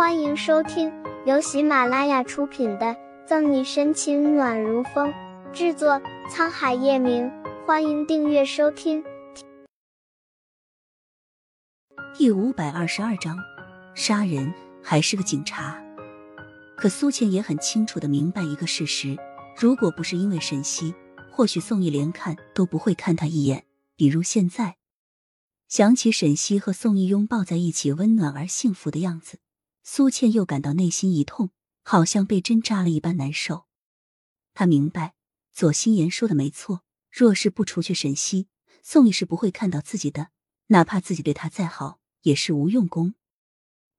欢迎收听由喜马拉雅出品的《赠你深情暖如风》，制作沧海夜明。欢迎订阅收听。第五百二十二章，杀人还是个警察。可苏倩也很清楚的明白一个事实：如果不是因为沈西，或许宋义连看都不会看他一眼。比如现在，想起沈西和宋义拥抱在一起，温暖而幸福的样子。苏倩又感到内心一痛，好像被针扎了一般难受。她明白左心言说的没错，若是不除去沈西，宋义是不会看到自己的，哪怕自己对他再好，也是无用功。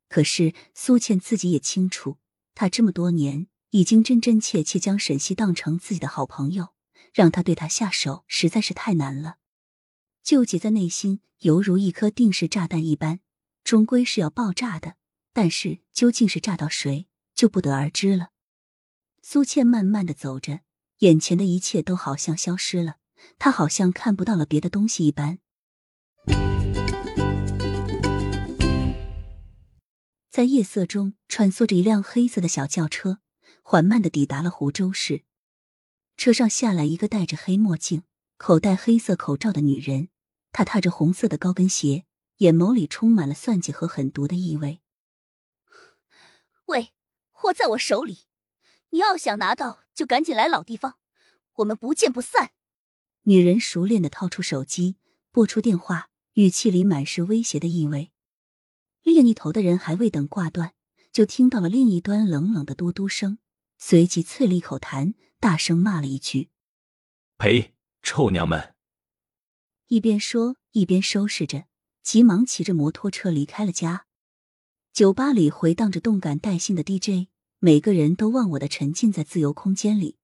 可是苏倩自己也清楚，她这么多年已经真真切切将沈西当成自己的好朋友，让他对她下手实在是太难了。纠结在内心，犹如一颗定时炸弹一般，终归是要爆炸的。但是究竟是炸到谁，就不得而知了。苏倩慢慢的走着，眼前的一切都好像消失了，她好像看不到了别的东西一般。在夜色中穿梭着一辆黑色的小轿车，缓慢的抵达了湖州市。车上下来一个戴着黑墨镜、口戴黑色口罩的女人，她踏着红色的高跟鞋，眼眸里充满了算计和狠毒的意味。喂，货在我手里，你要想拿到，就赶紧来老地方，我们不见不散。女人熟练的掏出手机，拨出电话，语气里满是威胁的意味。另一头的人还未等挂断，就听到了另一端冷冷的嘟嘟声，随即啐了一口痰，大声骂了一句：“呸！臭娘们！”一边说一边收拾着，急忙骑着摩托车离开了家。酒吧里回荡着动感带性的 DJ，每个人都忘我的沉浸在自由空间里。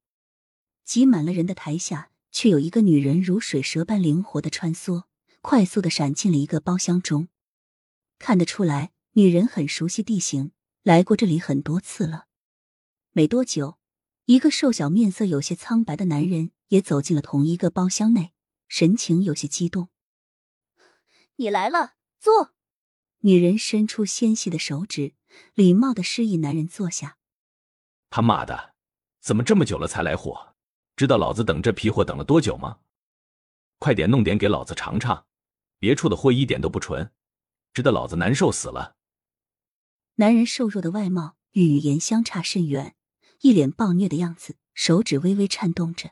挤满了人的台下，却有一个女人如水蛇般灵活的穿梭，快速的闪进了一个包厢中。看得出来，女人很熟悉地形，来过这里很多次了。没多久，一个瘦小、面色有些苍白的男人也走进了同一个包厢内，神情有些激动。你来了，坐。女人伸出纤细的手指，礼貌的示意男人坐下。他妈的，怎么这么久了才来货？知道老子等这批货等了多久吗？快点弄点给老子尝尝，别处的货一点都不纯，值得老子难受死了。男人瘦弱的外貌与语言相差甚远，一脸暴虐的样子，手指微微颤动着。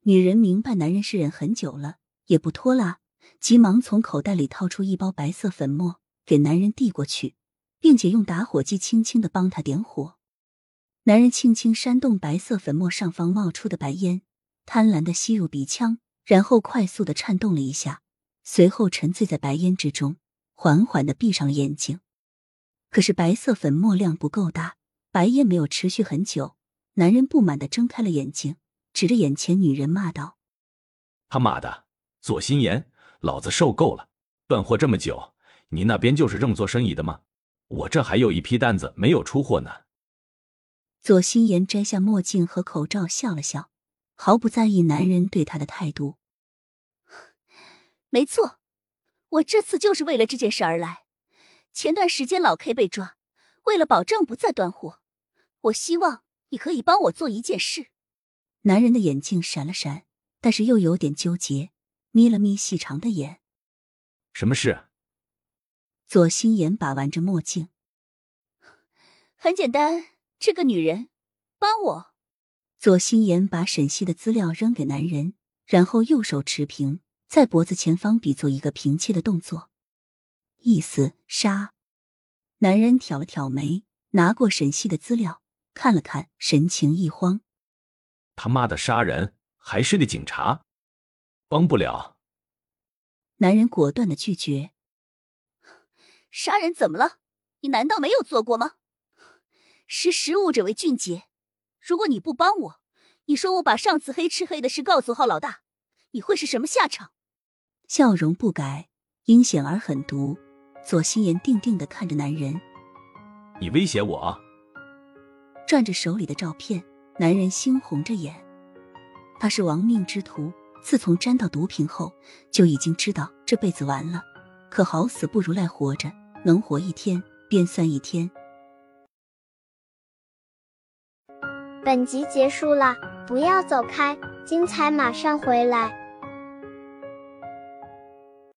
女人明白男人是忍很久了，也不拖拉，急忙从口袋里掏出一包白色粉末。给男人递过去，并且用打火机轻轻的帮他点火。男人轻轻扇动白色粉末上方冒出的白烟，贪婪的吸入鼻腔，然后快速的颤动了一下，随后沉醉在白烟之中，缓缓的闭上了眼睛。可是白色粉末量不够大，白烟没有持续很久。男人不满的睁开了眼睛，指着眼前女人骂道：“他妈的，左心言，老子受够了，断货这么久。”你那边就是这么做生意的吗？我这还有一批单子没有出货呢。左心言摘下墨镜和口罩，笑了笑，毫不在意男人对他的态度。没错，我这次就是为了这件事而来。前段时间老 K 被抓，为了保证不再断货，我希望你可以帮我做一件事。男人的眼睛闪了闪，但是又有点纠结，眯了眯细长的眼。什么事？左心言把玩着墨镜，很简单，这个女人帮我。左心言把沈西的资料扔给男人，然后右手持平，在脖子前方比做一个平切的动作，意思杀。男人挑了挑眉，拿过沈西的资料看了看，神情一慌：“他妈的，杀人还是那警察，帮不了。”男人果断的拒绝。杀人怎么了？你难道没有做过吗？识时务者为俊杰。如果你不帮我，你说我把上次黑吃黑的事告诉浩老大，你会是什么下场？笑容不改，阴险而狠毒。左心言定定的看着男人，你威胁我？转着手里的照片，男人猩红着眼。他是亡命之徒，自从沾到毒品后，就已经知道这辈子完了。可好死不如赖活着能活一天便算一天。本集结束了不要走开精彩马上回来。